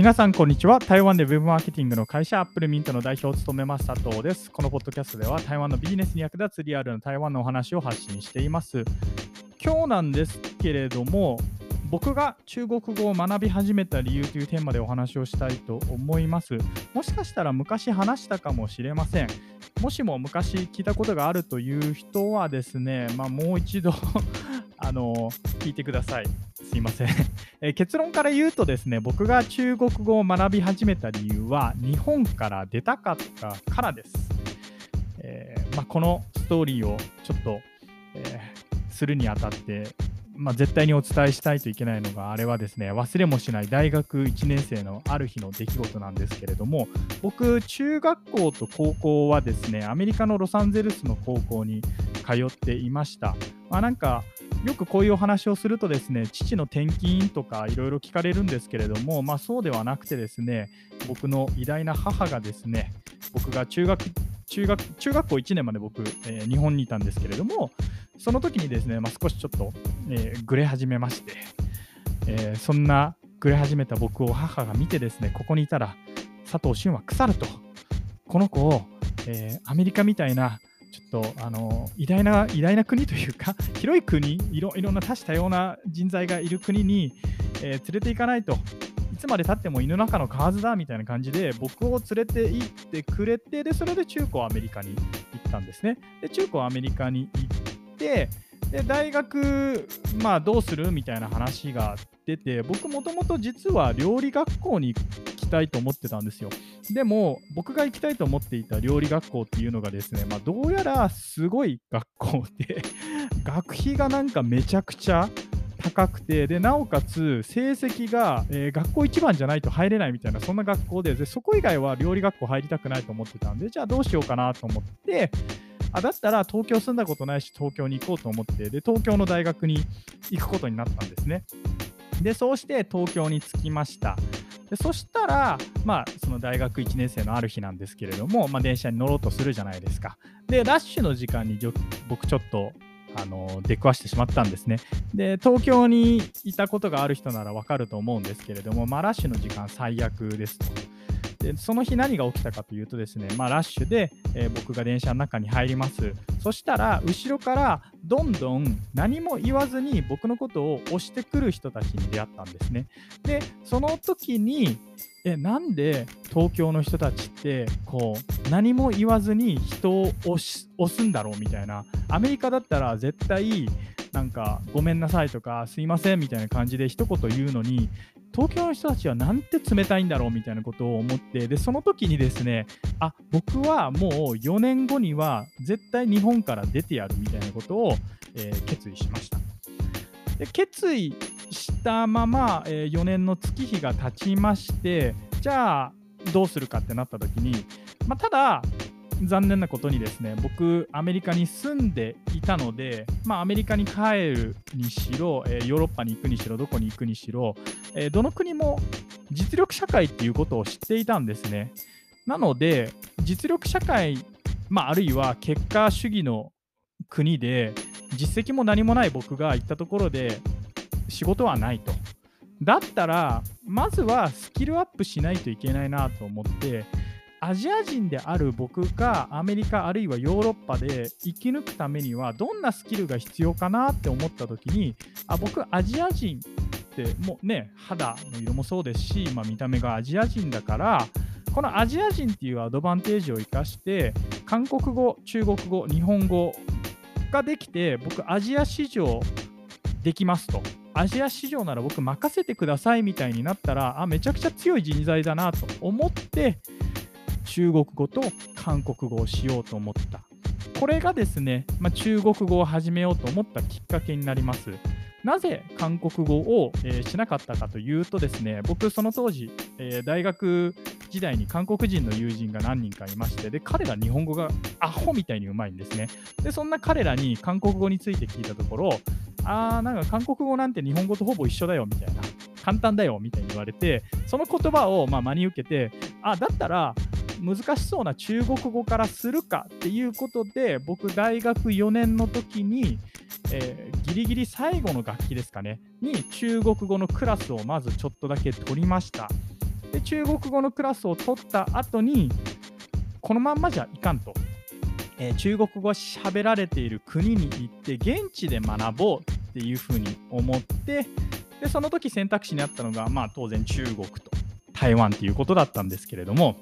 皆さん、こんにちは。台湾で Web マーケティングの会社、アップルミントの代表を務めます佐藤です。このポッドキャストでは、台湾のビジネスに役立つリアルな台湾のお話を発信しています。今日なんですけれども、僕が中国語を学び始めた理由というテーマでお話をしたいと思います。もしかしたら昔話したかもしれません。もしも昔聞いたことがあるという人はですね、まあ、もう一度 あの聞いてください。すいません え結論から言うとですね、僕が中国語を学び始めた理由は、日本から出たかったからです。えー、まあ、このストーリーをちょっと、えー、するにあたって、まあ、絶対にお伝えしたいといけないのが、あれはですね、忘れもしない大学1年生のある日の出来事なんですけれども、僕、中学校と高校はですね、アメリカのロサンゼルスの高校に通っていました。まあ、なんか、よくこういうお話をするとですね、父の転勤とかいろいろ聞かれるんですけれども、まあ、そうではなくてですね、僕の偉大な母がですね、僕が中学中学中学校1年まで僕、えー、日本にいたんですけれども、その時にですね、まあ、少しちょっと、えー、ぐれ始めまして、えー、そんなぐれ始めた僕を母が見てですね、ここにいたら佐藤俊は腐ると。この子を、えー、アメリカみたいな、ちょっとあの偉大な偉大な国というか、広い国 いろ、いろんな多種多様な人材がいる国に、えー、連れて行かないとい。つまでたっても犬の中の蛙だみたいな感じで僕を連れて行ってくれてでそれで中高アメリカに行ったんですねで中高アメリカに行ってで大学まあどうするみたいな話が出て僕もともと実は料理学校にたいと思ってたんですよ。でも僕が行きたいと思っていた料理学校っていうのがですねまあどうやらすごい学校で 学費がなんかめちゃくちゃ高くてでなおかつ成績が、えー、学校一番じゃないと入れないみたいなそんな学校ででそこ以外は料理学校入りたくないと思ってたんでじゃあどうしようかなと思ってあだったら東京住んだことないし東京に行こうと思ってで東京の大学に行くことになったんですね。でそうして東京に着きました。でそしたら、まあ、その大学1年生のある日なんですけれども、まあ、電車に乗ろうとするじゃないですか。で、ラッシュの時間に僕ちょっとあの出くわしてしまったんですね。で、東京にいたことがある人ならわかると思うんですけれども、まあ、ラッシュの時間最悪ですと。でその日何が起きたかというとですね、まあ、ラッシュで、えー、僕が電車の中に入ります。そしたら、後ろからどんどん何も言わずに僕のことを押してくる人たちに出会ったんですね。で、その時に、えなんで東京の人たちってこう何も言わずに人を押すんだろうみたいなアメリカだったら絶対なんかごめんなさいとかすいませんみたいな感じで一言言うのに東京の人たちはなんて冷たいんだろうみたいなことを思ってでその時にですねあ僕はもう4年後には絶対日本から出てやるみたいなことを、えー、決意しました。で決意したまま、えー、4年の月日が経ちましてじゃあどうするかってなった時に、まあ、ただ残念なことにですね僕アメリカに住んでいたので、まあ、アメリカに帰るにしろ、えー、ヨーロッパに行くにしろどこに行くにしろ、えー、どの国も実力社会っていうことを知っていたんですね。なので実力社会、まあ、あるいは結果主義の国で実績も何もない僕が行ったところで仕事はないと。だったらまずはスキルアップしないといけないなと思ってアジア人である僕がアメリカあるいはヨーロッパで生き抜くためにはどんなスキルが必要かなって思った時にあ僕アジア人ってもうね肌の色もそうですし、まあ、見た目がアジア人だからこのアジア人っていうアドバンテージを生かして韓国語中国語日本語ができて僕アジア市場できますと。アジア市場なら僕任せてくださいみたいになったらあめちゃくちゃ強い人材だなと思って中国語と韓国語をしようと思った。これがですね、まあ、中国語を始めようと思ったきっかけになります。なぜ韓国語を、えー、しなかったかというとですね、僕その当時、えー、大学時代に韓国人の友人が何人かいまして、で、彼ら日本語がアホみたいにうまいんですね。で、そんな彼らに韓国語について聞いたところ、あー、なんか韓国語なんて日本語とほぼ一緒だよみたいな、簡単だよみたいに言われて、その言葉をまあ真に受けて、あ、だったら難しそうな中国語からするかっていうことで僕大学4年の時に、えー、ギリギリ最後の楽器ですかねに中国語のクラスをまずちょっとだけ取りました。で中国語のクラスを取った後にこのまんまじゃいかんと、えー、中国語喋られている国に行って現地で学ぼうっていうふうに思ってでその時選択肢にあったのが、まあ、当然中国と台湾っていうことだったんですけれども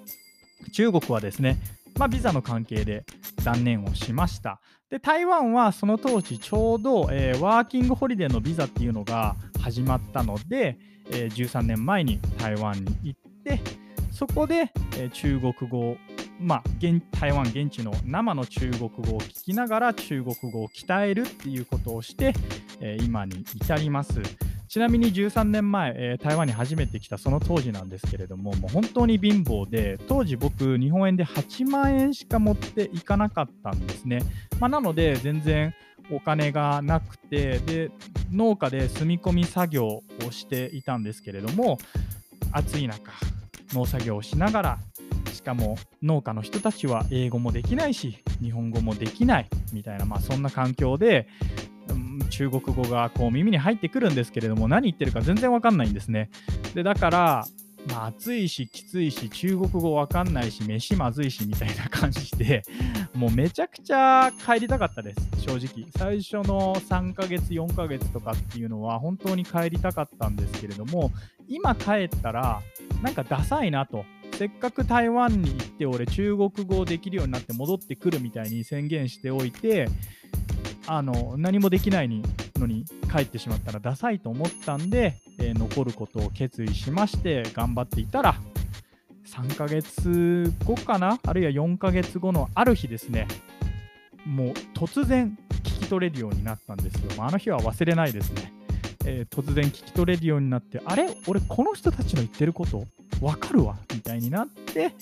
中国はですね、まあ、ビザの関係で断念をしましたで台湾はその当時ちょうど、えー、ワーキングホリデーのビザっていうのが始まったので、えー、13年前に台湾に行ってそこで、えー、中国語まあ、現台湾現地の生の中国語を聞きながら中国語を鍛えるっていうことをして、えー、今に至ります。ちなみに13年前、えー、台湾に初めて来たその当時なんですけれども、もう本当に貧乏で、当時僕、日本円で8万円しか持っていかなかったんですね。まあ、なので、全然お金がなくてで農家で住み込み作業をしていたんですけれども暑い中農作業をしながらしかも農家の人たちは英語もできないし日本語もできないみたいな、まあ、そんな環境で、中国語がこう耳に入ってくるんですけれども何言ってるか全然わかんないんですね。でだからまあ、暑いしきついし中国語わかんないし飯まずいしみたいな感じでもうめちゃくちゃ帰りたかったです正直。最初の3ヶ月4ヶ月とかっていうのは本当に帰りたかったんですけれども今帰ったらなんかダサいなと。せっかく台湾に行って俺中国語できるようになって戻ってくるみたいに宣言しておいてあの何もできないのに帰ってしまったらダサいと思ったんで、えー、残ることを決意しまして頑張っていたら3ヶ月後かなあるいは4ヶ月後のある日ですねもう突然聞き取れるようになったんですよ、まあ、あの日は忘れないですね、えー、突然聞き取れるようになってあれ？俺この人たちの言ってること分かるわ？みたいになって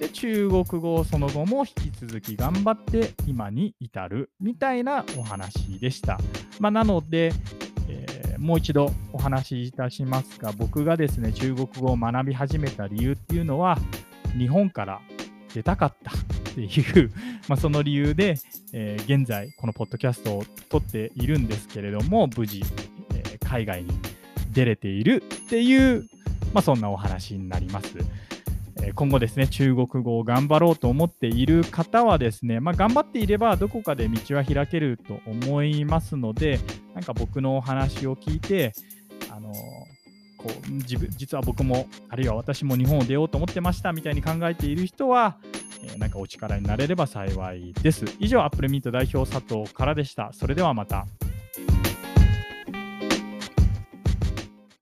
で中国語をその後も引き続き頑張って今に至るみたいなお話でした。まあ、なので、えー、もう一度お話しいたしますが僕がですね中国語を学び始めた理由っていうのは日本から出たかったっていう まあその理由で、えー、現在このポッドキャストを撮っているんですけれども無事、えー、海外に出れているっていう、まあ、そんなお話になります。今後ですね、中国語を頑張ろうと思っている方はですね、まあ、頑張っていればどこかで道は開けると思いますので、なんか僕のお話を聞いて、あのこう自分実は僕も、あるいは私も日本を出ようと思ってましたみたいに考えている人は、えー、なんかお力になれれば幸いです。以上、アップルミート代表佐藤からでした。それではまた。